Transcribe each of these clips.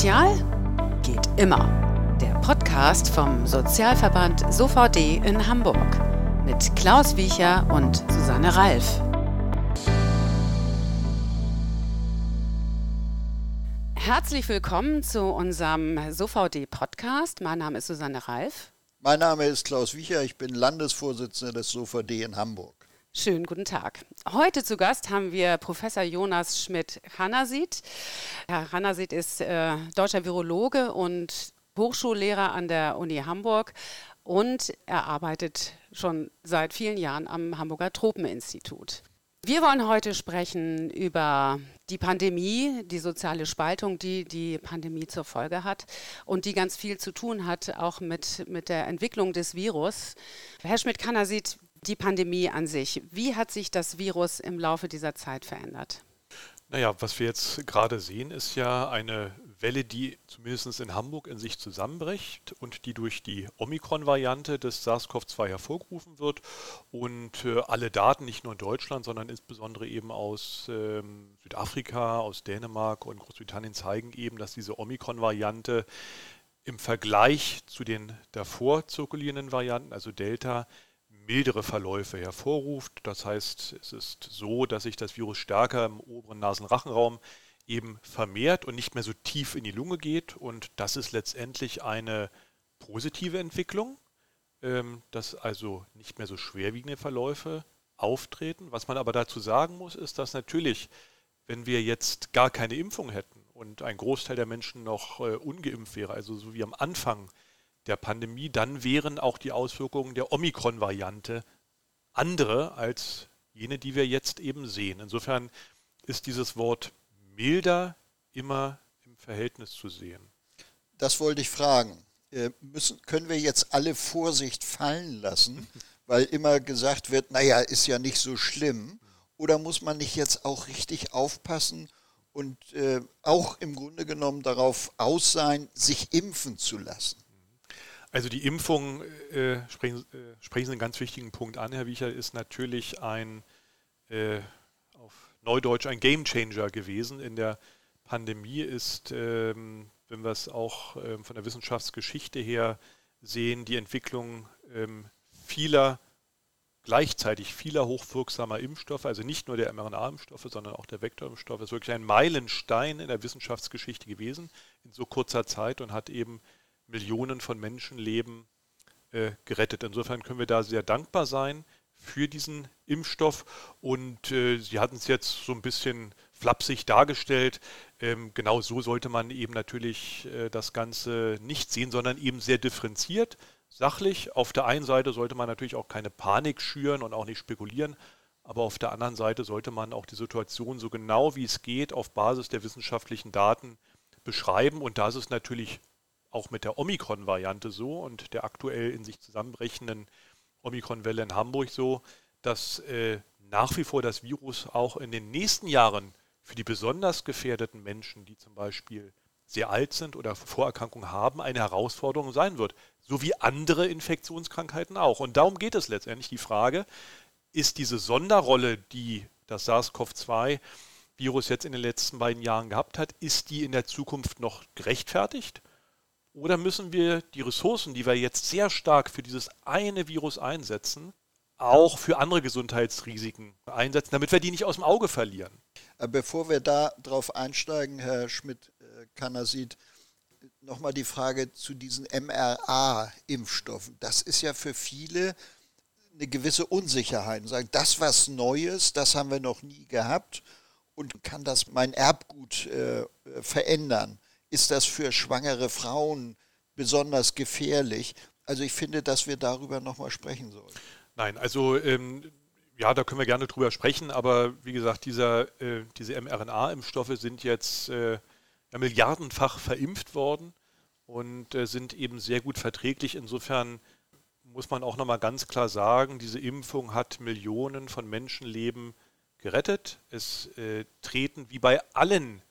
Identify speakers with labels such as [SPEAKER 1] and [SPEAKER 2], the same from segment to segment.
[SPEAKER 1] Sozial geht immer. Der Podcast vom Sozialverband SOVD in Hamburg mit Klaus Wiecher und Susanne Ralf. Herzlich willkommen zu unserem SOVD-Podcast. Mein Name ist Susanne Ralf.
[SPEAKER 2] Mein Name ist Klaus Wiecher, ich bin Landesvorsitzender des SOVD in Hamburg.
[SPEAKER 1] Schönen guten Tag. Heute zu Gast haben wir Professor Jonas Schmidt-Hanasit. Herr Hanasit ist äh, deutscher Virologe und Hochschullehrer an der Uni Hamburg und er arbeitet schon seit vielen Jahren am Hamburger Tropeninstitut. Wir wollen heute sprechen über die Pandemie, die soziale Spaltung, die die Pandemie zur Folge hat und die ganz viel zu tun hat, auch mit, mit der Entwicklung des Virus. Herr Schmidt-Hanasit, die Pandemie an sich. Wie hat sich das Virus im Laufe dieser Zeit verändert?
[SPEAKER 3] Naja, was wir jetzt gerade sehen, ist ja eine Welle, die zumindest in Hamburg in sich zusammenbricht und die durch die Omikron-Variante des SARS-CoV-2 hervorgerufen wird. Und äh, alle Daten, nicht nur in Deutschland, sondern insbesondere eben aus ähm, Südafrika, aus Dänemark und Großbritannien zeigen eben, dass diese Omikron-Variante im Vergleich zu den davor zirkulierenden Varianten, also Delta, mildere Verläufe hervorruft. Das heißt, es ist so, dass sich das Virus stärker im oberen Nasenrachenraum eben vermehrt und nicht mehr so tief in die Lunge geht. Und das ist letztendlich eine positive Entwicklung, ähm, dass also nicht mehr so schwerwiegende Verläufe auftreten. Was man aber dazu sagen muss, ist, dass natürlich, wenn wir jetzt gar keine Impfung hätten und ein Großteil der Menschen noch äh, ungeimpft wäre, also so wie am Anfang der Pandemie, dann wären auch die Auswirkungen der Omikron-Variante andere als jene, die wir jetzt eben sehen. Insofern ist dieses Wort milder immer im Verhältnis zu sehen.
[SPEAKER 2] Das wollte ich fragen. Äh, müssen, können wir jetzt alle Vorsicht fallen lassen, weil immer gesagt wird, naja, ist ja nicht so schlimm. Oder muss man nicht jetzt auch richtig aufpassen und äh, auch im Grunde genommen darauf aus sein, sich impfen zu lassen?
[SPEAKER 3] Also die Impfung, äh, sprechen, äh, sprechen Sie einen ganz wichtigen Punkt an, Herr Wiecher, ist natürlich ein, äh, auf Neudeutsch, ein Gamechanger gewesen. In der Pandemie ist, ähm, wenn wir es auch ähm, von der Wissenschaftsgeschichte her sehen, die Entwicklung ähm, vieler gleichzeitig vieler hochwirksamer Impfstoffe, also nicht nur der mRNA-Impfstoffe, sondern auch der Vektorimpfstoffe, ist wirklich ein Meilenstein in der Wissenschaftsgeschichte gewesen in so kurzer Zeit und hat eben Millionen von Menschenleben äh, gerettet. Insofern können wir da sehr dankbar sein für diesen Impfstoff. Und äh, Sie hatten es jetzt so ein bisschen flapsig dargestellt. Ähm, genau so sollte man eben natürlich äh, das Ganze nicht sehen, sondern eben sehr differenziert, sachlich. Auf der einen Seite sollte man natürlich auch keine Panik schüren und auch nicht spekulieren. Aber auf der anderen Seite sollte man auch die Situation so genau wie es geht auf Basis der wissenschaftlichen Daten beschreiben. Und da ist es natürlich auch mit der Omikron-Variante so und der aktuell in sich zusammenbrechenden Omikron-Welle in Hamburg so, dass äh, nach wie vor das Virus auch in den nächsten Jahren für die besonders gefährdeten Menschen, die zum Beispiel sehr alt sind oder Vorerkrankungen haben, eine Herausforderung sein wird. So wie andere Infektionskrankheiten auch. Und darum geht es letztendlich. Die Frage, ist diese Sonderrolle, die das SARS-CoV-2-Virus jetzt in den letzten beiden Jahren gehabt hat, ist die in der Zukunft noch gerechtfertigt? Oder müssen wir die Ressourcen, die wir jetzt sehr stark für dieses eine Virus einsetzen, auch für andere Gesundheitsrisiken einsetzen, damit wir die nicht aus dem Auge verlieren?
[SPEAKER 2] Äh, bevor wir da drauf einsteigen, Herr Schmidt-Kanasit, äh, nochmal die Frage zu diesen mRA-Impfstoffen. Das ist ja für viele eine gewisse Unsicherheit. Sagen, das was Neues, das haben wir noch nie gehabt und kann das mein Erbgut äh, verändern? Ist das für schwangere Frauen besonders gefährlich? Also ich finde, dass wir darüber nochmal sprechen sollen.
[SPEAKER 3] Nein, also ähm, ja, da können wir gerne drüber sprechen, aber wie gesagt, dieser, äh, diese mRNA-Impfstoffe sind jetzt äh, milliardenfach verimpft worden und äh, sind eben sehr gut verträglich. Insofern muss man auch nochmal ganz klar sagen, diese Impfung hat Millionen von Menschenleben gerettet. Es äh, treten wie bei allen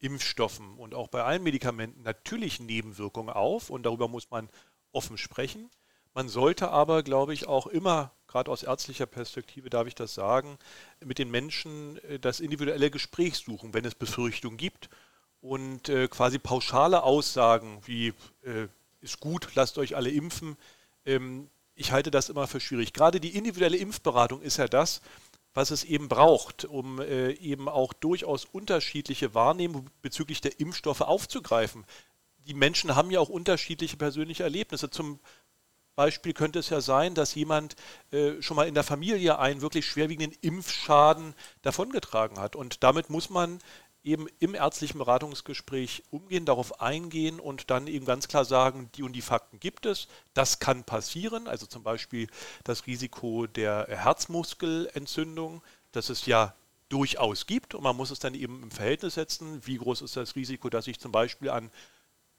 [SPEAKER 3] Impfstoffen und auch bei allen Medikamenten natürlich Nebenwirkungen auf und darüber muss man offen sprechen. Man sollte aber, glaube ich, auch immer, gerade aus ärztlicher Perspektive darf ich das sagen, mit den Menschen äh, das individuelle Gespräch suchen, wenn es Befürchtungen gibt. und äh, quasi pauschale Aussagen wie äh, ist gut, lasst euch alle impfen, ähm, ich halte das immer für schwierig. Gerade die individuelle Impfberatung ist ja das, was es eben braucht, um äh, eben auch durchaus unterschiedliche Wahrnehmungen bezüglich der Impfstoffe aufzugreifen. Die Menschen haben ja auch unterschiedliche persönliche Erlebnisse. Zum Beispiel könnte es ja sein, dass jemand äh, schon mal in der Familie einen wirklich schwerwiegenden Impfschaden davongetragen hat. Und damit muss man eben im ärztlichen Beratungsgespräch umgehen, darauf eingehen und dann eben ganz klar sagen, die und die Fakten gibt es, das kann passieren, also zum Beispiel das Risiko der Herzmuskelentzündung, das es ja durchaus gibt und man muss es dann eben im Verhältnis setzen, wie groß ist das Risiko, dass ich zum Beispiel an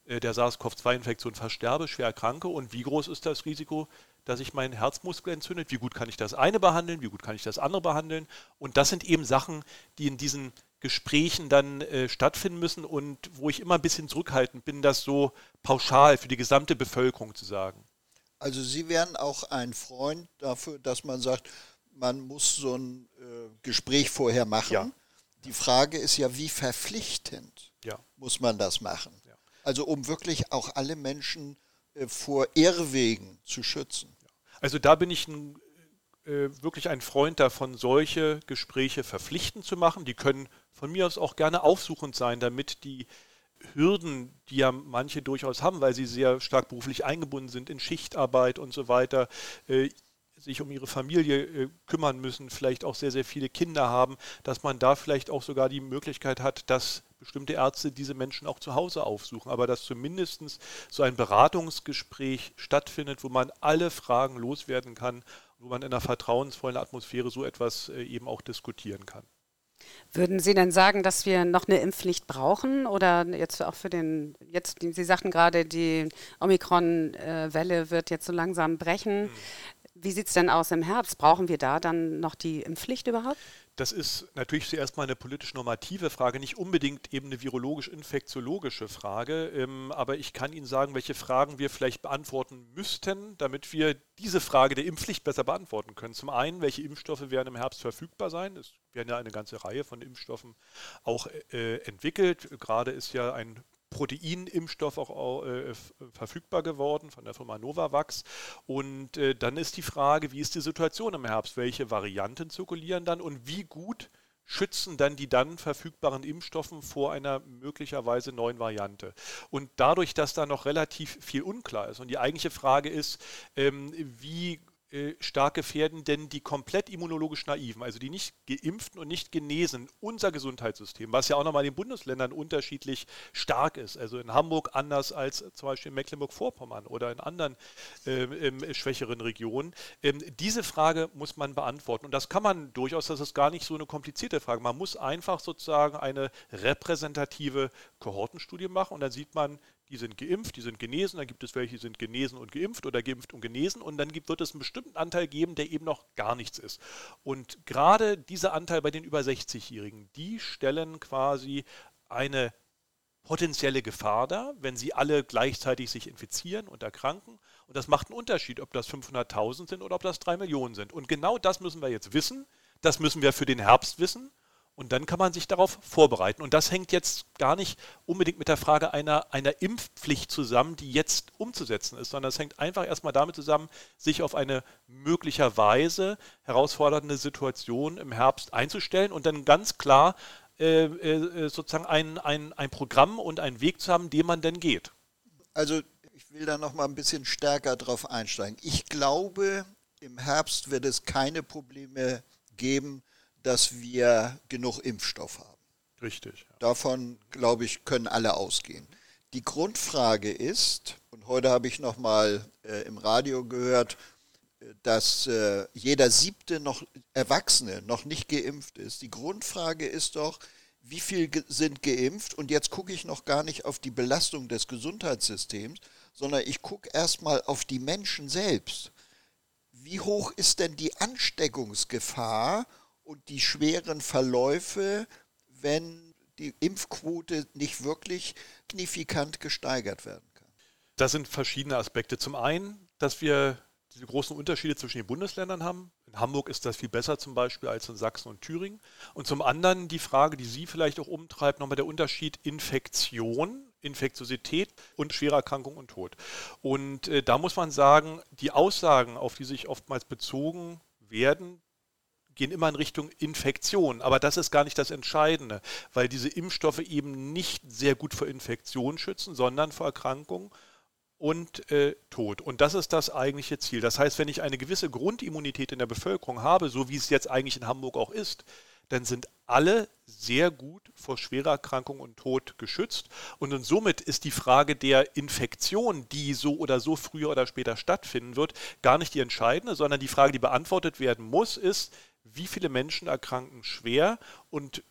[SPEAKER 3] äh, der SARS-CoV-2-Infektion versterbe, schwer erkranke? Und wie groß ist das Risiko, dass ich meinen Herzmuskel entzündet, wie gut kann ich das eine behandeln, wie gut kann ich das andere behandeln? Und das sind eben Sachen, die in diesen Gesprächen dann äh, stattfinden müssen und wo ich immer ein bisschen zurückhaltend bin, das so pauschal für die gesamte Bevölkerung zu sagen.
[SPEAKER 2] Also Sie wären auch ein Freund dafür, dass man sagt, man muss so ein äh, Gespräch vorher machen. Ja. Die Frage ist ja, wie verpflichtend ja. muss man das machen? Ja. Also um wirklich auch alle Menschen äh, vor Irrwegen zu schützen.
[SPEAKER 3] Also da bin ich ein, wirklich ein Freund davon, solche Gespräche verpflichtend zu machen. Die können von mir aus auch gerne aufsuchend sein, damit die Hürden, die ja manche durchaus haben, weil sie sehr stark beruflich eingebunden sind in Schichtarbeit und so weiter, äh, sich um ihre Familie äh, kümmern müssen, vielleicht auch sehr, sehr viele Kinder haben, dass man da vielleicht auch sogar die Möglichkeit hat, dass bestimmte Ärzte diese Menschen auch zu Hause aufsuchen, aber dass zumindest so ein Beratungsgespräch stattfindet, wo man alle Fragen loswerden kann, wo man in einer vertrauensvollen Atmosphäre so etwas äh, eben auch diskutieren kann.
[SPEAKER 1] Würden Sie denn sagen, dass wir noch eine Impfpflicht brauchen oder jetzt auch für den, jetzt, Sie sagten gerade, die Omikron-Welle wird jetzt so langsam brechen. Mhm. Wie sieht es denn aus im Herbst? Brauchen wir da dann noch die Impfpflicht überhaupt?
[SPEAKER 3] Das ist natürlich zuerst mal eine politisch-normative Frage, nicht unbedingt eben eine virologisch-infektiologische Frage. Ähm, aber ich kann Ihnen sagen, welche Fragen wir vielleicht beantworten müssten, damit wir diese Frage der Impfpflicht besser beantworten können. Zum einen, welche Impfstoffe werden im Herbst verfügbar sein? Es werden ja eine ganze Reihe von Impfstoffen auch äh, entwickelt. Gerade ist ja ein Proteinimpfstoff auch äh, verfügbar geworden von der Firma Novavax. Und äh, dann ist die Frage, wie ist die Situation im Herbst? Welche Varianten zirkulieren dann und wie gut schützen dann die dann verfügbaren Impfstoffen vor einer möglicherweise neuen Variante. Und dadurch, dass da noch relativ viel unklar ist und die eigentliche Frage ist, ähm, wie stark gefährden denn die komplett immunologisch naiven, also die nicht geimpften und nicht genesen, unser Gesundheitssystem, was ja auch nochmal in den Bundesländern unterschiedlich stark ist. Also in Hamburg anders als zum Beispiel in Mecklenburg-Vorpommern oder in anderen äh, schwächeren Regionen. Ähm, diese Frage muss man beantworten. Und das kann man durchaus, das ist gar nicht so eine komplizierte Frage. Man muss einfach sozusagen eine repräsentative Kohortenstudie machen und dann sieht man, die sind geimpft, die sind genesen, dann gibt es welche, die sind genesen und geimpft oder geimpft und genesen und dann gibt, wird es einen bestimmten Anteil geben, der eben noch gar nichts ist. Und gerade dieser Anteil bei den über 60-Jährigen, die stellen quasi eine potenzielle Gefahr dar, wenn sie alle gleichzeitig sich infizieren und erkranken. Und das macht einen Unterschied, ob das 500.000 sind oder ob das 3 Millionen sind. Und genau das müssen wir jetzt wissen. Das müssen wir für den Herbst wissen. Und dann kann man sich darauf vorbereiten. Und das hängt jetzt gar nicht unbedingt mit der Frage einer, einer Impfpflicht zusammen, die jetzt umzusetzen ist, sondern es hängt einfach erstmal damit zusammen, sich auf eine möglicherweise herausfordernde Situation im Herbst einzustellen und dann ganz klar äh, äh, sozusagen ein, ein, ein Programm und einen Weg zu haben, den man denn geht.
[SPEAKER 2] Also ich will da noch mal ein bisschen stärker drauf einsteigen. Ich glaube, im Herbst wird es keine Probleme geben, dass wir genug Impfstoff haben.
[SPEAKER 3] Richtig. Ja.
[SPEAKER 2] Davon, glaube ich, können alle ausgehen. Die Grundfrage ist, und heute habe ich noch mal äh, im Radio gehört, äh, dass äh, jeder siebte noch Erwachsene noch nicht geimpft ist. Die Grundfrage ist doch, wie viel ge sind geimpft? Und jetzt gucke ich noch gar nicht auf die Belastung des Gesundheitssystems, sondern ich gucke erstmal auf die Menschen selbst. Wie hoch ist denn die Ansteckungsgefahr und die schweren Verläufe, wenn die Impfquote nicht wirklich signifikant gesteigert werden kann.
[SPEAKER 3] Das sind verschiedene Aspekte. Zum einen, dass wir diese großen Unterschiede zwischen den Bundesländern haben. In Hamburg ist das viel besser zum Beispiel als in Sachsen und Thüringen. Und zum anderen die Frage, die Sie vielleicht auch umtreibt, nochmal der Unterschied Infektion, Infektiosität und schwere Erkrankung und Tod. Und äh, da muss man sagen, die Aussagen, auf die sich oftmals bezogen werden, gehen immer in Richtung Infektion. Aber das ist gar nicht das Entscheidende, weil diese Impfstoffe eben nicht sehr gut vor Infektion schützen, sondern vor Erkrankungen und äh, Tod. Und das ist das eigentliche Ziel. Das heißt, wenn ich eine gewisse Grundimmunität in der Bevölkerung habe, so wie es jetzt eigentlich in Hamburg auch ist, dann sind alle sehr gut vor schwerer Erkrankung und Tod geschützt. Und somit ist die Frage der Infektion, die so oder so früher oder später stattfinden wird, gar nicht die entscheidende, sondern die Frage, die beantwortet werden muss, ist, wie viele Menschen erkranken schwer und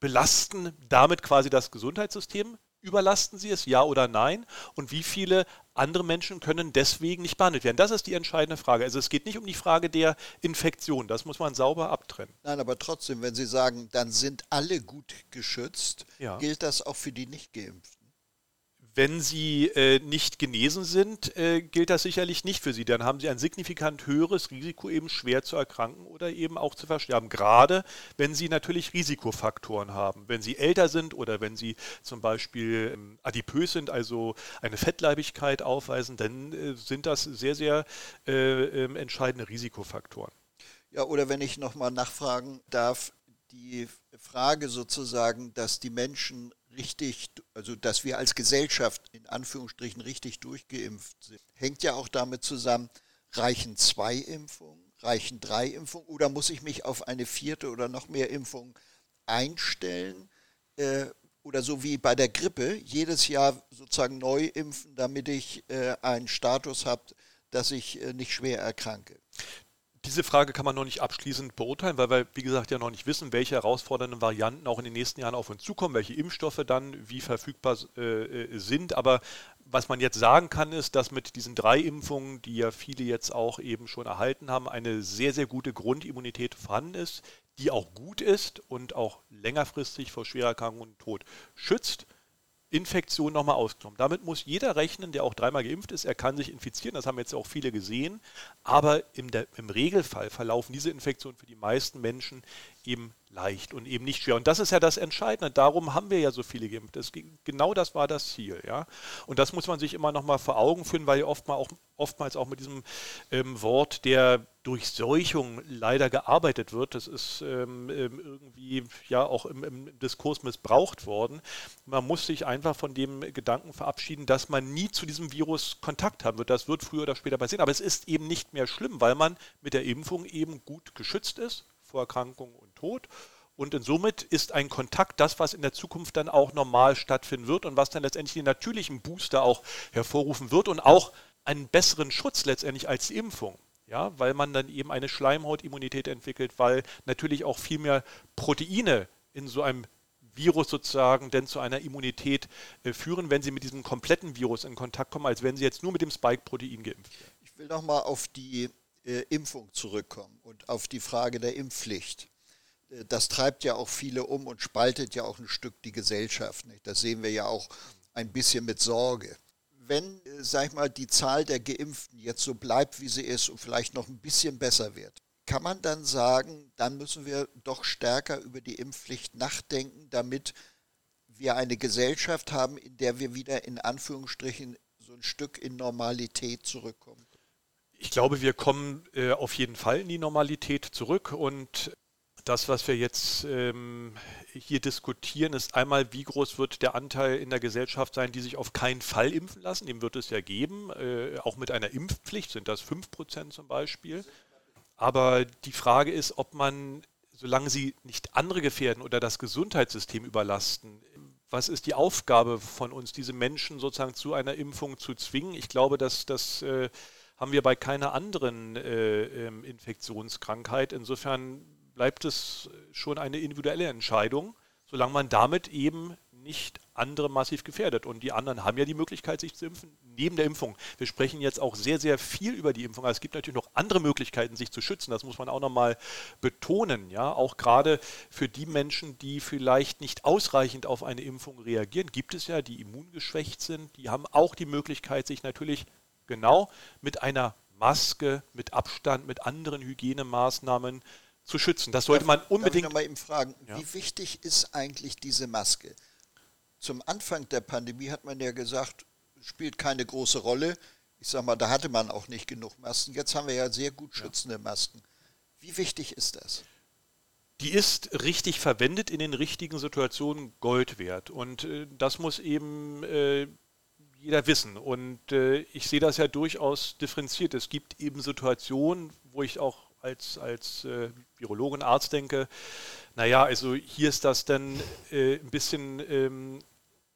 [SPEAKER 3] belasten damit quasi das Gesundheitssystem? Überlasten sie es, ja oder nein? Und wie viele andere Menschen können deswegen nicht behandelt werden? Das ist die entscheidende Frage. Also es geht nicht um die Frage der Infektion, das muss man sauber abtrennen.
[SPEAKER 2] Nein, aber trotzdem, wenn Sie sagen, dann sind alle gut geschützt, ja. gilt das auch für die Nicht-Geimpften?
[SPEAKER 3] Wenn sie äh, nicht genesen sind, äh, gilt das sicherlich nicht für sie. Dann haben sie ein signifikant höheres Risiko, eben schwer zu erkranken oder eben auch zu versterben. Gerade wenn sie natürlich Risikofaktoren haben. Wenn sie älter sind oder wenn sie zum Beispiel ähm, adipös sind, also eine Fettleibigkeit aufweisen, dann äh, sind das sehr, sehr äh, ähm, entscheidende Risikofaktoren.
[SPEAKER 2] Ja, oder wenn ich nochmal nachfragen darf, die Frage sozusagen, dass die Menschen richtig, also dass wir als Gesellschaft in Anführungsstrichen richtig durchgeimpft sind, hängt ja auch damit zusammen, reichen zwei Impfungen, reichen drei Impfungen oder muss ich mich auf eine vierte oder noch mehr Impfung einstellen? Äh, oder so wie bei der Grippe, jedes Jahr sozusagen neu impfen, damit ich äh, einen Status habe, dass ich äh, nicht schwer erkranke.
[SPEAKER 3] Diese Frage kann man noch nicht abschließend beurteilen, weil wir, wie gesagt, ja noch nicht wissen, welche herausfordernden Varianten auch in den nächsten Jahren auf uns zukommen, welche Impfstoffe dann wie verfügbar äh, äh, sind. Aber was man jetzt sagen kann, ist, dass mit diesen drei Impfungen, die ja viele jetzt auch eben schon erhalten haben, eine sehr, sehr gute Grundimmunität vorhanden ist, die auch gut ist und auch längerfristig vor Schwererkrankung und Tod schützt. Infektion nochmal ausgenommen. Damit muss jeder rechnen, der auch dreimal geimpft ist, er kann sich infizieren, das haben jetzt auch viele gesehen, aber im, der, im Regelfall verlaufen diese Infektionen für die meisten Menschen eben leicht und eben nicht schwer. Und das ist ja das Entscheidende. Darum haben wir ja so viele geimpft. Das, genau das war das Ziel. Ja? Und das muss man sich immer noch mal vor Augen führen, weil oftmals auch, oftmals auch mit diesem ähm, Wort der Durchseuchung leider gearbeitet wird. Das ist ähm, ähm, irgendwie ja auch im, im, Diskurs missbraucht worden. Man muss sich einfach von dem Gedanken verabschieden, dass man nie zu diesem Virus Kontakt haben wird. Das wird früher oder später passieren. Aber es ist eben nicht mehr schlimm, weil man mit der Impfung eben gut geschützt ist vor Erkrankung und Tod. Und somit ist ein Kontakt das, was in der Zukunft dann auch normal stattfinden wird und was dann letztendlich den natürlichen Booster auch hervorrufen wird und auch einen besseren Schutz letztendlich als die Impfung. Ja, weil man dann eben eine Schleimhautimmunität entwickelt, weil natürlich auch viel mehr Proteine in so einem Virus sozusagen denn zu einer Immunität äh, führen, wenn sie mit diesem kompletten Virus in Kontakt kommen, als wenn sie jetzt nur mit dem Spike-Protein geimpft werden.
[SPEAKER 2] Ich will nochmal auf die äh, Impfung zurückkommen und auf die Frage der Impfpflicht. Äh, das treibt ja auch viele um und spaltet ja auch ein Stück die Gesellschaft. Nicht? Das sehen wir ja auch ein bisschen mit Sorge. Wenn, äh, sag ich mal, die Zahl der Geimpften jetzt so bleibt, wie sie ist und vielleicht noch ein bisschen besser wird, kann man dann sagen, dann müssen wir doch stärker über die Impfpflicht nachdenken, damit wir eine Gesellschaft haben, in der wir wieder in Anführungsstrichen so ein Stück in Normalität zurückkommen.
[SPEAKER 3] Ich glaube, wir kommen äh, auf jeden Fall in die Normalität zurück und das, was wir jetzt ähm, hier diskutieren, ist einmal, wie groß wird der Anteil in der Gesellschaft sein, die sich auf keinen Fall impfen lassen. Den wird es ja geben, äh, auch mit einer Impfpflicht sind das 5% zum Beispiel. Aber die Frage ist, ob man, solange sie nicht andere gefährden oder das Gesundheitssystem überlasten, was ist die Aufgabe von uns, diese Menschen sozusagen zu einer Impfung zu zwingen? Ich glaube, dass das äh, haben wir bei keiner anderen äh, ähm, Infektionskrankheit. Insofern bleibt es schon eine individuelle Entscheidung, solange man damit eben nicht andere massiv gefährdet. Und die anderen haben ja die Möglichkeit, sich zu impfen, neben der Impfung. Wir sprechen jetzt auch sehr, sehr viel über die Impfung. Aber es gibt natürlich noch andere Möglichkeiten, sich zu schützen. Das muss man auch nochmal betonen. Ja? Auch gerade für die Menschen, die vielleicht nicht ausreichend auf eine Impfung reagieren, gibt es ja, die immungeschwächt sind, die haben auch die Möglichkeit, sich natürlich genau mit einer Maske mit Abstand, mit anderen Hygienemaßnahmen zu schützen. Das sollte man unbedingt.
[SPEAKER 2] Darf ich mal eben fragen, ja? wie wichtig ist eigentlich diese Maske? Zum Anfang der Pandemie hat man ja gesagt, spielt keine große Rolle. Ich sage mal, da hatte man auch nicht genug Masken. Jetzt haben wir ja sehr gut schützende Masken. Wie wichtig ist das?
[SPEAKER 3] Die ist richtig verwendet in den richtigen Situationen Gold wert. Und äh, das muss eben äh, jeder wissen. Und äh, ich sehe das ja durchaus differenziert. Es gibt eben Situationen, wo ich auch als, als äh, Virologe und Arzt denke, naja, also hier ist das dann äh, ein bisschen ähm,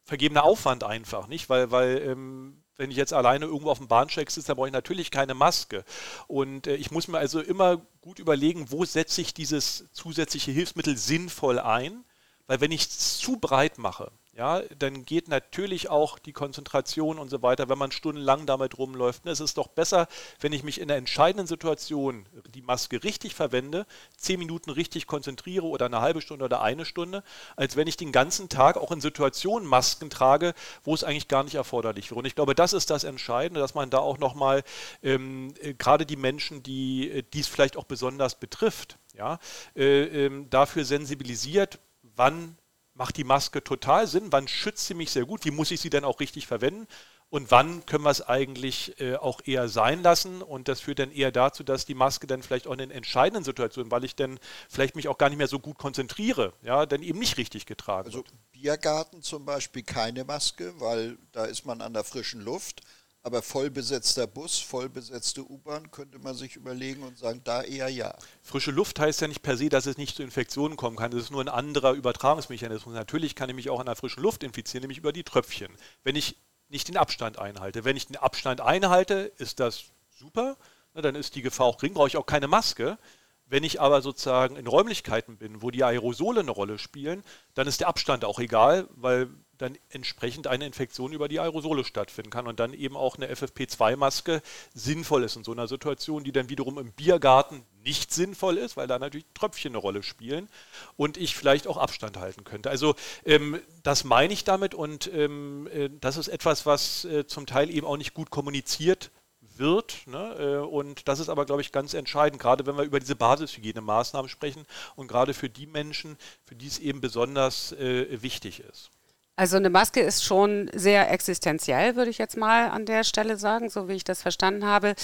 [SPEAKER 3] vergebener Aufwand einfach, nicht? Weil, weil ähm, wenn ich jetzt alleine irgendwo auf dem Bahnsteig sitze, dann brauche ich natürlich keine Maske. Und äh, ich muss mir also immer gut überlegen, wo setze ich dieses zusätzliche Hilfsmittel sinnvoll ein. Weil wenn ich es zu breit mache, ja, dann geht natürlich auch die Konzentration und so weiter, wenn man stundenlang damit rumläuft. Es ist doch besser, wenn ich mich in der entscheidenden Situation die Maske richtig verwende, zehn Minuten richtig konzentriere oder eine halbe Stunde oder eine Stunde, als wenn ich den ganzen Tag auch in Situationen Masken trage, wo es eigentlich gar nicht erforderlich wäre. Und ich glaube, das ist das Entscheidende, dass man da auch nochmal ähm, äh, gerade die Menschen, die äh, dies vielleicht auch besonders betrifft, ja, äh, äh, dafür sensibilisiert, wann macht die Maske total Sinn? Wann schützt sie mich sehr gut? Wie muss ich sie dann auch richtig verwenden? Und wann können wir es eigentlich äh, auch eher sein lassen? Und das führt dann eher dazu, dass die Maske dann vielleicht auch in den entscheidenden Situationen, weil ich dann vielleicht mich auch gar nicht mehr so gut konzentriere, ja, dann eben nicht richtig getragen
[SPEAKER 2] also, wird. Biergarten zum Beispiel keine Maske, weil da ist man an der frischen Luft. Aber vollbesetzter Bus, vollbesetzte U-Bahn könnte man sich überlegen und sagen, da eher ja.
[SPEAKER 3] Frische Luft heißt ja nicht per se, dass es nicht zu Infektionen kommen kann. Das ist nur ein anderer Übertragungsmechanismus. Natürlich kann ich mich auch an der frischen Luft infizieren, nämlich über die Tröpfchen. Wenn ich nicht den Abstand einhalte. Wenn ich den Abstand einhalte, ist das super. dann ist die Gefahr auch gering, brauche ich auch keine Maske. Wenn ich aber sozusagen in Räumlichkeiten bin, wo die Aerosole eine Rolle spielen, dann ist der Abstand auch egal, weil dann entsprechend eine Infektion über die Aerosole stattfinden kann und dann eben auch eine FFP2-Maske sinnvoll ist in so einer Situation, die dann wiederum im Biergarten nicht sinnvoll ist, weil da natürlich Tröpfchen eine Rolle spielen und ich vielleicht auch Abstand halten könnte. Also ähm, das meine ich damit und ähm, äh, das ist etwas, was äh, zum Teil eben auch nicht gut kommuniziert wird. Ne? Äh, und das ist aber, glaube ich, ganz entscheidend, gerade wenn wir über diese Basishygienemaßnahmen sprechen und gerade für die Menschen, für die es eben besonders äh, wichtig ist.
[SPEAKER 1] Also eine Maske ist schon sehr existenziell, würde ich jetzt mal an der Stelle sagen, so wie ich das verstanden habe.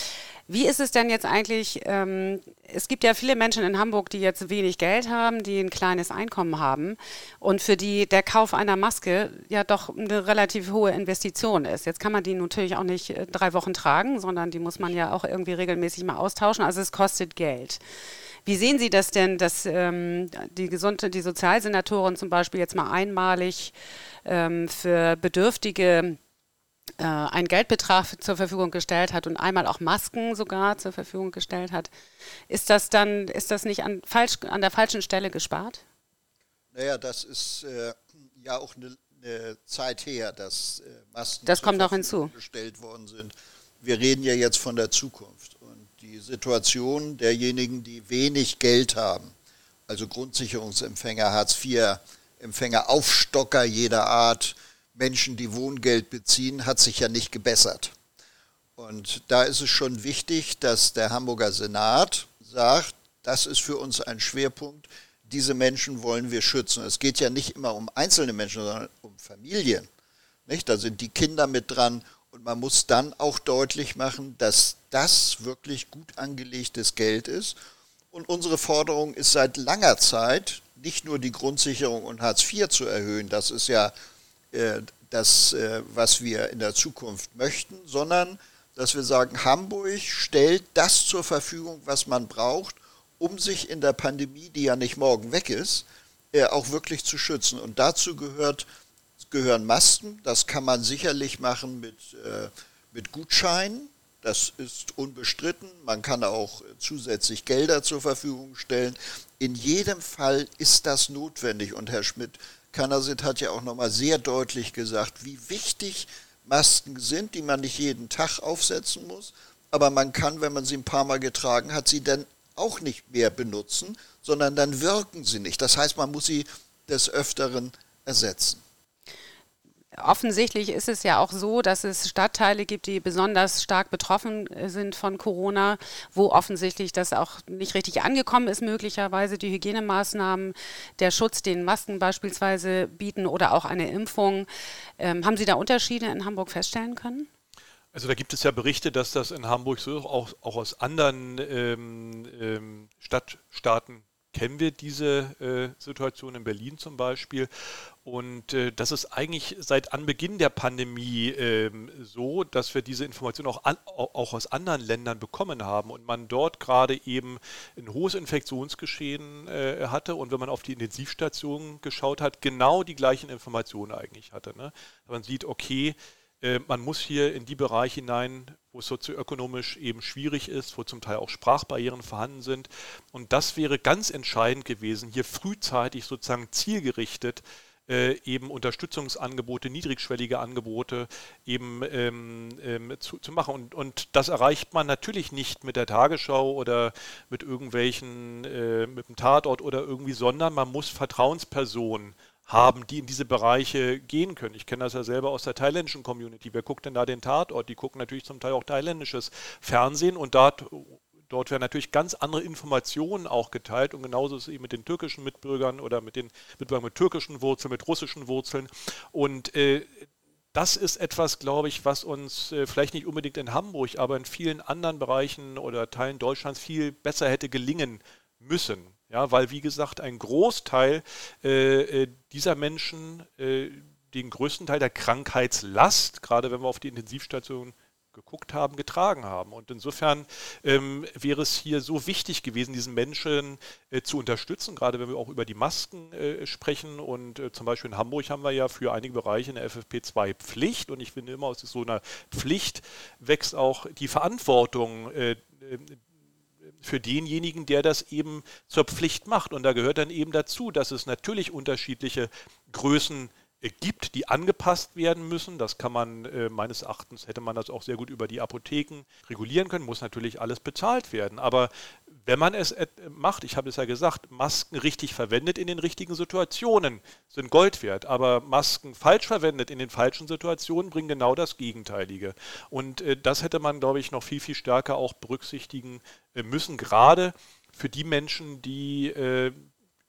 [SPEAKER 1] Wie ist es denn jetzt eigentlich? Ähm, es gibt ja viele Menschen in Hamburg, die jetzt wenig Geld haben, die ein kleines Einkommen haben und für die der Kauf einer Maske ja doch eine relativ hohe Investition ist. Jetzt kann man die natürlich auch nicht äh, drei Wochen tragen, sondern die muss man ja auch irgendwie regelmäßig mal austauschen. Also es kostet Geld. Wie sehen Sie das denn, dass ähm, die, Gesund die Sozialsenatorin zum Beispiel jetzt mal einmalig ähm, für Bedürftige äh, einen Geldbetrag zur Verfügung gestellt hat und einmal auch Masken sogar zur Verfügung gestellt hat? Ist das dann, ist das nicht an, falsch, an der falschen Stelle gespart?
[SPEAKER 2] Naja, das ist äh, ja auch eine, eine, Zeit her, dass äh, Masken
[SPEAKER 1] das kommt noch hinzu.
[SPEAKER 2] gestellt worden sind. Wir reden ja jetzt von der Zukunft die Situation derjenigen, die wenig Geld haben, also Grundsicherungsempfänger, Hartz-IV-Empfänger, Aufstocker jeder Art, Menschen, die Wohngeld beziehen, hat sich ja nicht gebessert. Und da ist es schon wichtig, dass der Hamburger Senat sagt, das ist für uns ein Schwerpunkt, diese Menschen wollen wir schützen. Es geht ja nicht immer um einzelne Menschen, sondern um Familien. Nicht? Da sind die Kinder mit dran und man muss dann auch deutlich machen, dass das wirklich gut angelegtes Geld ist. Und unsere Forderung ist seit langer Zeit, nicht nur die Grundsicherung und Hartz IV zu erhöhen, das ist ja äh, das, äh, was wir in der Zukunft möchten, sondern dass wir sagen, Hamburg stellt das zur Verfügung, was man braucht, um sich in der Pandemie, die ja nicht morgen weg ist, äh, auch wirklich zu schützen. Und dazu gehört gehören Masken. Das kann man sicherlich machen mit, äh, mit Gutscheinen. Das ist unbestritten. Man kann auch zusätzlich Gelder zur Verfügung stellen. In jedem Fall ist das notwendig. Und Herr Schmidt, Kanasit hat ja auch nochmal sehr deutlich gesagt, wie wichtig Masken sind, die man nicht jeden Tag aufsetzen muss. Aber man kann, wenn man sie ein paar Mal getragen hat, sie dann auch nicht mehr benutzen, sondern dann wirken sie nicht. Das heißt, man muss sie des Öfteren ersetzen.
[SPEAKER 1] Offensichtlich ist es ja auch so, dass es Stadtteile gibt, die besonders stark betroffen äh, sind von Corona, wo offensichtlich das auch nicht richtig angekommen ist, möglicherweise die Hygienemaßnahmen, der Schutz, den Masken beispielsweise bieten oder auch eine Impfung. Ähm, haben Sie da Unterschiede in Hamburg feststellen können?
[SPEAKER 3] Also da gibt es ja Berichte, dass das in Hamburg so auch, auch aus anderen ähm, ähm, Stadtstaaten kennen wir diese äh, Situation in Berlin zum Beispiel. Und äh, das ist eigentlich seit Anbeginn der Pandemie äh, so, dass wir diese Informationen auch, an, auch aus anderen Ländern bekommen haben und man dort gerade eben ein hohes Infektionsgeschehen äh, hatte und wenn man auf die Intensivstationen geschaut hat, genau die gleichen Informationen eigentlich hatte. Ne? Man sieht, okay, äh, man muss hier in die Bereiche hinein, wo es sozioökonomisch eben schwierig ist, wo zum Teil auch Sprachbarrieren vorhanden sind. Und das wäre ganz entscheidend gewesen, hier frühzeitig sozusagen zielgerichtet äh, eben Unterstützungsangebote, niedrigschwellige Angebote eben ähm, ähm, zu, zu, machen. Und, und das erreicht man natürlich nicht mit der Tagesschau oder mit irgendwelchen, äh, mit dem Tatort oder irgendwie, sondern man muss Vertrauenspersonen haben, die in diese Bereiche gehen können. Ich kenne das ja selber aus der thailändischen Community. Wer guckt denn da den Tatort? Die gucken natürlich zum Teil auch thailändisches Fernsehen und dort, dort werden natürlich ganz andere Informationen auch geteilt und genauso ist es eben mit den türkischen Mitbürgern oder mit den Mitbürgern mit türkischen Wurzeln, mit russischen Wurzeln. Und äh, das ist etwas, glaube ich, was uns äh, vielleicht nicht unbedingt in Hamburg, aber in vielen anderen Bereichen oder Teilen Deutschlands viel besser hätte gelingen müssen. Ja, weil, wie gesagt, ein Großteil äh, äh, dieser Menschen äh, den größten Teil der Krankheitslast, gerade wenn wir auf die Intensivstation geguckt haben, getragen haben. Und insofern ähm, wäre es hier so wichtig gewesen, diesen Menschen äh, zu unterstützen, gerade wenn wir auch über die Masken äh, sprechen. Und äh, zum Beispiel in Hamburg haben wir ja für einige Bereiche eine FFP2 Pflicht. Und ich finde immer aus so einer Pflicht wächst auch die Verantwortung äh, für denjenigen, der das eben zur Pflicht macht. Und da gehört dann eben dazu, dass es natürlich unterschiedliche Größen äh, gibt, die angepasst werden müssen. Das kann man äh, meines Erachtens, hätte man das auch sehr gut über die Apotheken regulieren können, muss natürlich alles bezahlt werden. Aber wenn man es macht, ich habe es ja gesagt, Masken richtig verwendet in den richtigen Situationen sind Gold wert, aber Masken falsch verwendet in den falschen Situationen bringen genau das Gegenteilige. Und äh, das hätte man, glaube ich, noch viel, viel stärker auch berücksichtigen äh, müssen, gerade für die Menschen, die, äh,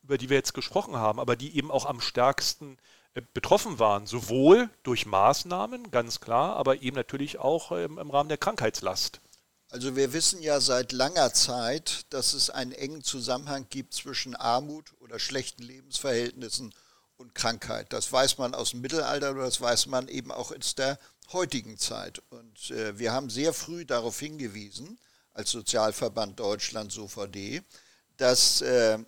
[SPEAKER 3] über die wir jetzt gesprochen haben, aber die eben auch am stärksten äh, betroffen waren, sowohl durch Maßnahmen, ganz klar, aber eben natürlich auch ähm, im Rahmen der Krankheitslast.
[SPEAKER 2] Also wir wissen ja seit langer Zeit, dass es einen engen Zusammenhang gibt zwischen Armut oder schlechten Lebensverhältnissen und Krankheit. Das weiß man aus dem Mittelalter oder das weiß man eben auch aus der heutigen Zeit. Und äh, wir haben sehr früh darauf hingewiesen, als Sozialverband Deutschland SOVD, dass äh,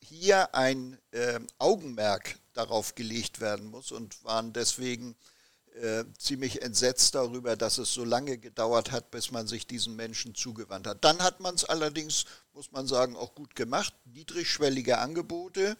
[SPEAKER 2] hier ein äh, Augenmerk darauf gelegt werden muss und waren deswegen äh, ziemlich entsetzt darüber, dass es so lange gedauert hat, bis man sich diesen Menschen zugewandt hat. Dann hat man es allerdings, muss man sagen, auch gut gemacht. Niedrigschwellige Angebote,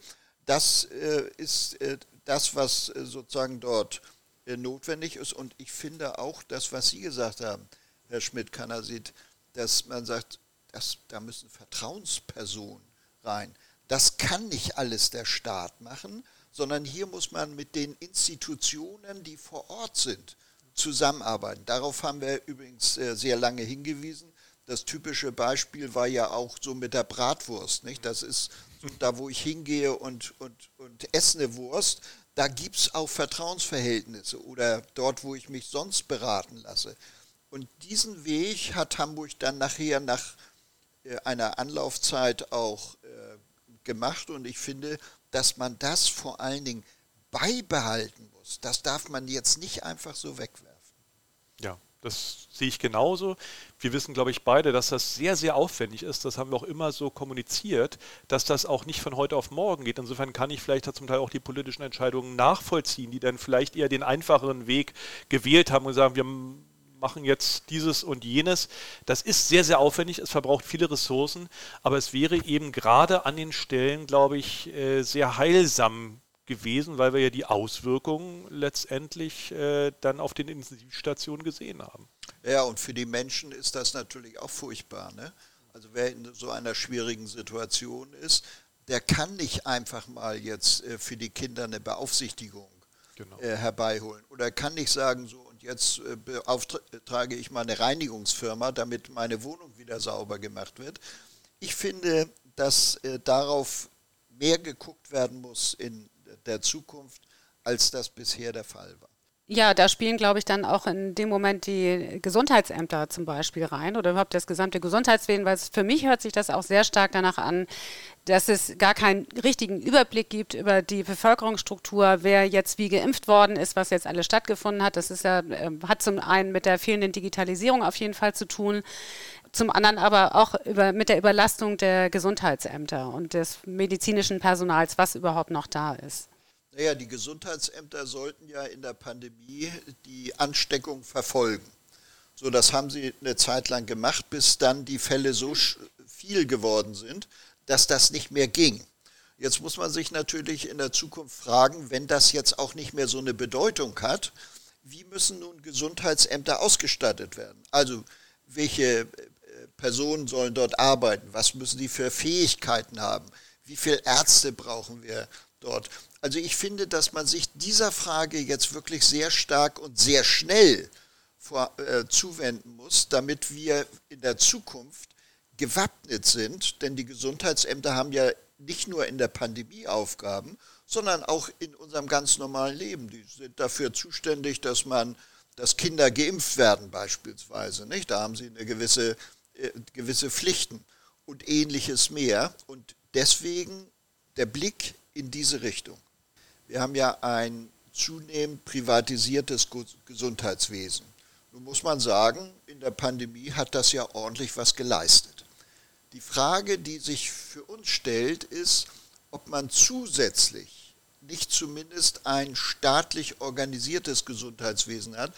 [SPEAKER 2] das äh, ist äh, das, was äh, sozusagen dort äh, notwendig ist. Und ich finde auch das, was Sie gesagt haben, Herr Schmidt-Kanasit, dass man sagt, dass, da müssen Vertrauenspersonen rein. Das kann nicht alles der Staat machen, sondern hier muss man mit den Institutionen, die vor Ort sind, zusammenarbeiten. Darauf haben wir übrigens äh, sehr lange hingewiesen. Das typische Beispiel war ja auch so mit der Bratwurst. Nicht? Das ist da, wo ich hingehe und, und, und esse eine Wurst. Da gibt es auch Vertrauensverhältnisse oder dort, wo ich mich sonst beraten lasse. Und diesen Weg hat Hamburg dann nachher nach äh, einer Anlaufzeit auch äh, gemacht. Und ich finde, dass man das vor allen Dingen beibehalten muss. Das darf man jetzt nicht einfach so wegwerfen.
[SPEAKER 3] Ja, das sehe ich genauso. Wir wissen, glaube ich, beide, dass das sehr, sehr aufwendig ist. Das haben wir auch immer so kommuniziert, dass das auch nicht von heute auf morgen geht. Insofern kann ich vielleicht zum Teil auch die politischen Entscheidungen nachvollziehen, die dann vielleicht eher den einfacheren Weg gewählt haben und sagen, wir machen jetzt dieses und jenes. Das ist sehr, sehr aufwendig, es verbraucht viele Ressourcen, aber es wäre eben gerade an den Stellen, glaube ich, äh, sehr heilsam gewesen, weil wir ja die Auswirkungen letztendlich äh, dann auf den Intensivstationen gesehen haben.
[SPEAKER 2] Ja, und für die Menschen ist das natürlich auch furchtbar. Ne? Also wer in so einer schwierigen Situation ist, der kann nicht einfach mal jetzt äh, für die Kinder eine Beaufsichtigung genau. äh, herbeiholen. Oder kann ich sagen, so jetzt äh, beauftrage ich mal eine Reinigungsfirma, damit meine Wohnung wieder sauber gemacht wird. Ich finde, dass äh, darauf mehr geguckt werden muss in der Zukunft, als das bisher der Fall war.
[SPEAKER 1] Ja, da spielen, glaube ich, dann auch in dem Moment die Gesundheitsämter zum Beispiel rein oder überhaupt das gesamte Gesundheitswesen, weil für mich hört sich das auch sehr stark danach an, dass es gar keinen richtigen Überblick gibt über die Bevölkerungsstruktur, wer jetzt wie geimpft worden ist, was jetzt alles stattgefunden hat. Das ist ja, ähm, hat zum einen mit der fehlenden Digitalisierung auf jeden Fall zu tun, zum anderen aber auch über, mit der Überlastung der Gesundheitsämter und des medizinischen Personals, was überhaupt noch da ist.
[SPEAKER 2] Naja, die Gesundheitsämter sollten ja in der Pandemie die Ansteckung verfolgen. So, das haben sie eine Zeit lang gemacht, bis dann die Fälle so viel geworden sind, dass das nicht mehr ging. Jetzt muss man sich natürlich in der Zukunft fragen, wenn das jetzt auch nicht mehr so eine Bedeutung hat, wie müssen nun Gesundheitsämter ausgestattet werden? Also welche äh, Personen sollen dort arbeiten? Was müssen die für Fähigkeiten haben? Wie viele Ärzte brauchen wir dort? Also ich finde, dass man sich dieser Frage jetzt wirklich sehr stark und sehr schnell vor, äh, zuwenden muss, damit wir in der Zukunft gewappnet sind, denn die Gesundheitsämter haben ja nicht nur in der Pandemie Aufgaben, sondern auch in unserem ganz normalen Leben. Die sind dafür zuständig, dass man, dass Kinder geimpft werden beispielsweise. Nicht? Da haben sie eine gewisse, äh, gewisse Pflichten und ähnliches mehr. Und deswegen der Blick in diese Richtung. Wir haben ja ein zunehmend privatisiertes Gesundheitswesen. Nun muss man sagen, in der Pandemie hat das ja ordentlich was geleistet. Die Frage, die sich für uns stellt, ist, ob man zusätzlich nicht zumindest ein staatlich organisiertes Gesundheitswesen hat,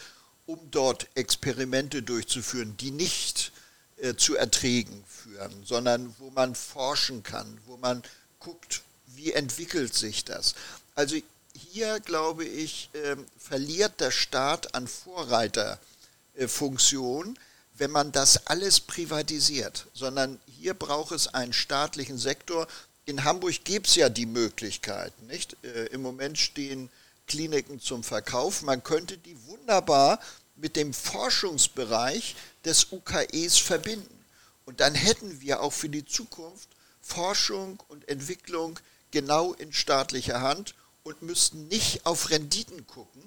[SPEAKER 2] um dort Experimente durchzuführen, die nicht äh, zu Erträgen führen, sondern wo man forschen kann, wo man guckt, wie entwickelt sich das. Also hier, glaube ich, äh, verliert der Staat an Vorreiterfunktion, wenn man das alles privatisiert, sondern hier braucht es einen staatlichen Sektor. In Hamburg gibt es ja die Möglichkeiten, nicht? Äh, Im Moment stehen Kliniken zum Verkauf. Man könnte die wunderbar mit dem Forschungsbereich des UKEs verbinden. Und dann hätten wir auch für die Zukunft Forschung und Entwicklung genau in staatlicher Hand und müssten nicht auf Renditen gucken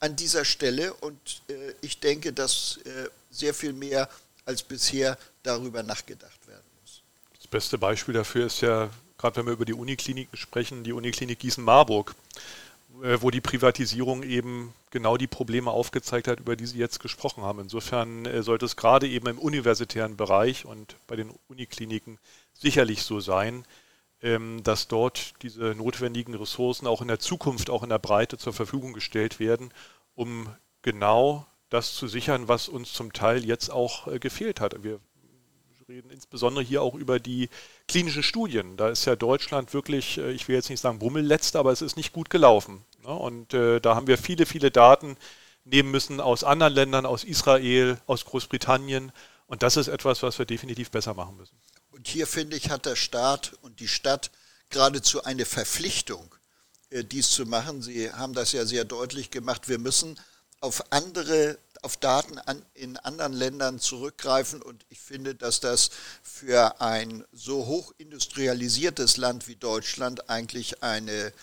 [SPEAKER 2] an dieser Stelle. Und äh, ich denke, dass äh, sehr viel mehr als bisher darüber nachgedacht werden muss.
[SPEAKER 3] Das beste Beispiel dafür ist ja, gerade wenn wir über die Unikliniken sprechen, die Uniklinik Gießen-Marburg, äh, wo die Privatisierung eben genau die Probleme aufgezeigt hat, über die Sie jetzt gesprochen haben. Insofern äh, sollte es gerade eben im universitären Bereich und bei den Unikliniken sicherlich so sein, dass dort diese notwendigen Ressourcen auch in der Zukunft, auch in der Breite zur Verfügung gestellt werden, um genau das zu sichern, was uns zum Teil jetzt auch äh, gefehlt hat. Wir reden insbesondere hier auch über die klinischen Studien. Da ist ja Deutschland wirklich, äh, ich will jetzt nicht sagen Brummelletzter, aber es ist nicht gut gelaufen. Ne? Und äh, da haben wir viele, viele Daten nehmen müssen aus anderen Ländern, aus Israel, aus Großbritannien. Und das ist etwas, was wir definitiv besser machen müssen.
[SPEAKER 2] Und hier finde ich, hat der Staat und die Stadt geradezu eine Verpflichtung, äh, dies zu machen. Sie haben das ja sehr deutlich gemacht. Wir müssen auf andere, auf Daten an, in anderen Ländern zurückgreifen. Und ich finde, dass das für ein so hoch industrialisiertes Land wie Deutschland eigentlich eine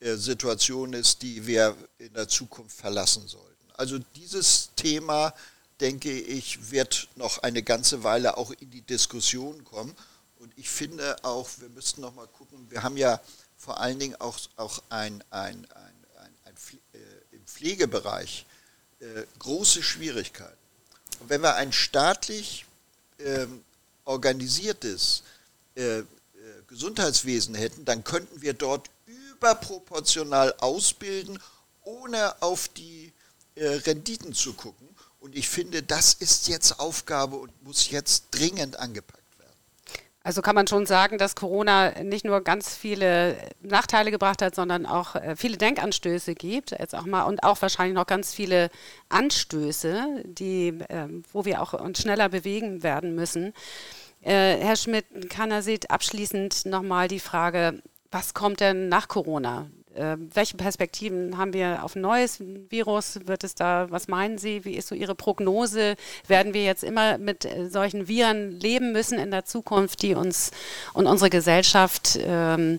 [SPEAKER 2] äh, Situation ist, die wir in der Zukunft verlassen sollten. Also dieses Thema denke ich, wird noch eine ganze Weile auch in die Diskussion kommen. Und ich finde auch, wir müssten noch mal gucken, wir haben ja vor allen Dingen auch, auch ein, ein, ein, ein, äh, im Pflegebereich äh, große Schwierigkeiten. Und wenn wir ein staatlich äh, organisiertes äh, Gesundheitswesen hätten, dann könnten wir dort überproportional ausbilden, ohne auf die äh, Renditen zu gucken. Und ich finde, das ist jetzt Aufgabe und muss jetzt dringend angepackt werden.
[SPEAKER 1] Also kann man schon sagen, dass Corona nicht nur ganz viele Nachteile gebracht hat, sondern auch äh, viele Denkanstöße gibt, jetzt auch mal und auch wahrscheinlich noch ganz viele Anstöße, die, ähm, wo wir auch uns schneller bewegen werden müssen. Äh, Herr Schmidt, Kanner sieht abschließend nochmal die Frage, was kommt denn nach Corona? Äh, welche Perspektiven haben wir auf ein neues Virus? Wird es da, was meinen Sie? Wie ist so Ihre Prognose? Werden wir jetzt immer mit äh, solchen Viren leben müssen in der Zukunft, die uns und unsere Gesellschaft ähm,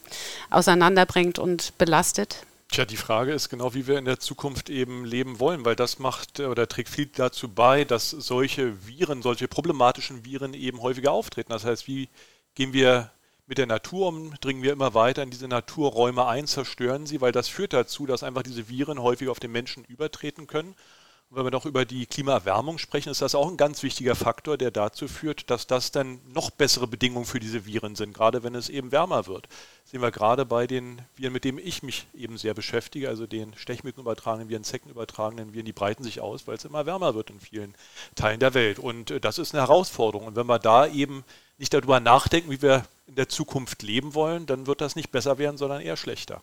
[SPEAKER 1] auseinanderbringt und belastet?
[SPEAKER 3] Tja, die Frage ist genau, wie wir in der Zukunft eben leben wollen, weil das macht oder trägt viel dazu bei, dass solche Viren, solche problematischen Viren eben häufiger auftreten. Das heißt, wie gehen wir mit der Natur um, dringen wir immer weiter in diese Naturräume ein, zerstören sie, weil das führt dazu, dass einfach diese Viren häufiger auf den Menschen übertreten können wenn wir noch über die Klimaerwärmung sprechen, ist das auch ein ganz wichtiger Faktor, der dazu führt, dass das dann noch bessere Bedingungen für diese Viren sind, gerade wenn es eben wärmer wird. Das sehen wir gerade bei den Viren, mit denen ich mich eben sehr beschäftige, also den Stechmückenübertragenen Viren, Zeckenübertragenen Viren, die breiten sich aus, weil es immer wärmer wird in vielen Teilen der Welt. Und äh, das ist eine Herausforderung. Und wenn wir da eben nicht darüber nachdenken, wie wir in der Zukunft leben wollen, dann wird das nicht besser werden, sondern eher schlechter.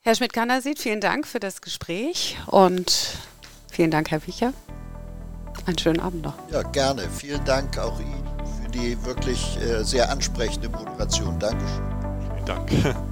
[SPEAKER 1] Herr Schmidt-Kannersied, vielen Dank für das Gespräch und Vielen Dank, Herr Wicher. Einen schönen Abend noch.
[SPEAKER 2] Ja, gerne. Vielen Dank auch Ihnen für die wirklich äh, sehr ansprechende Moderation. Dankeschön.
[SPEAKER 3] Vielen Dank.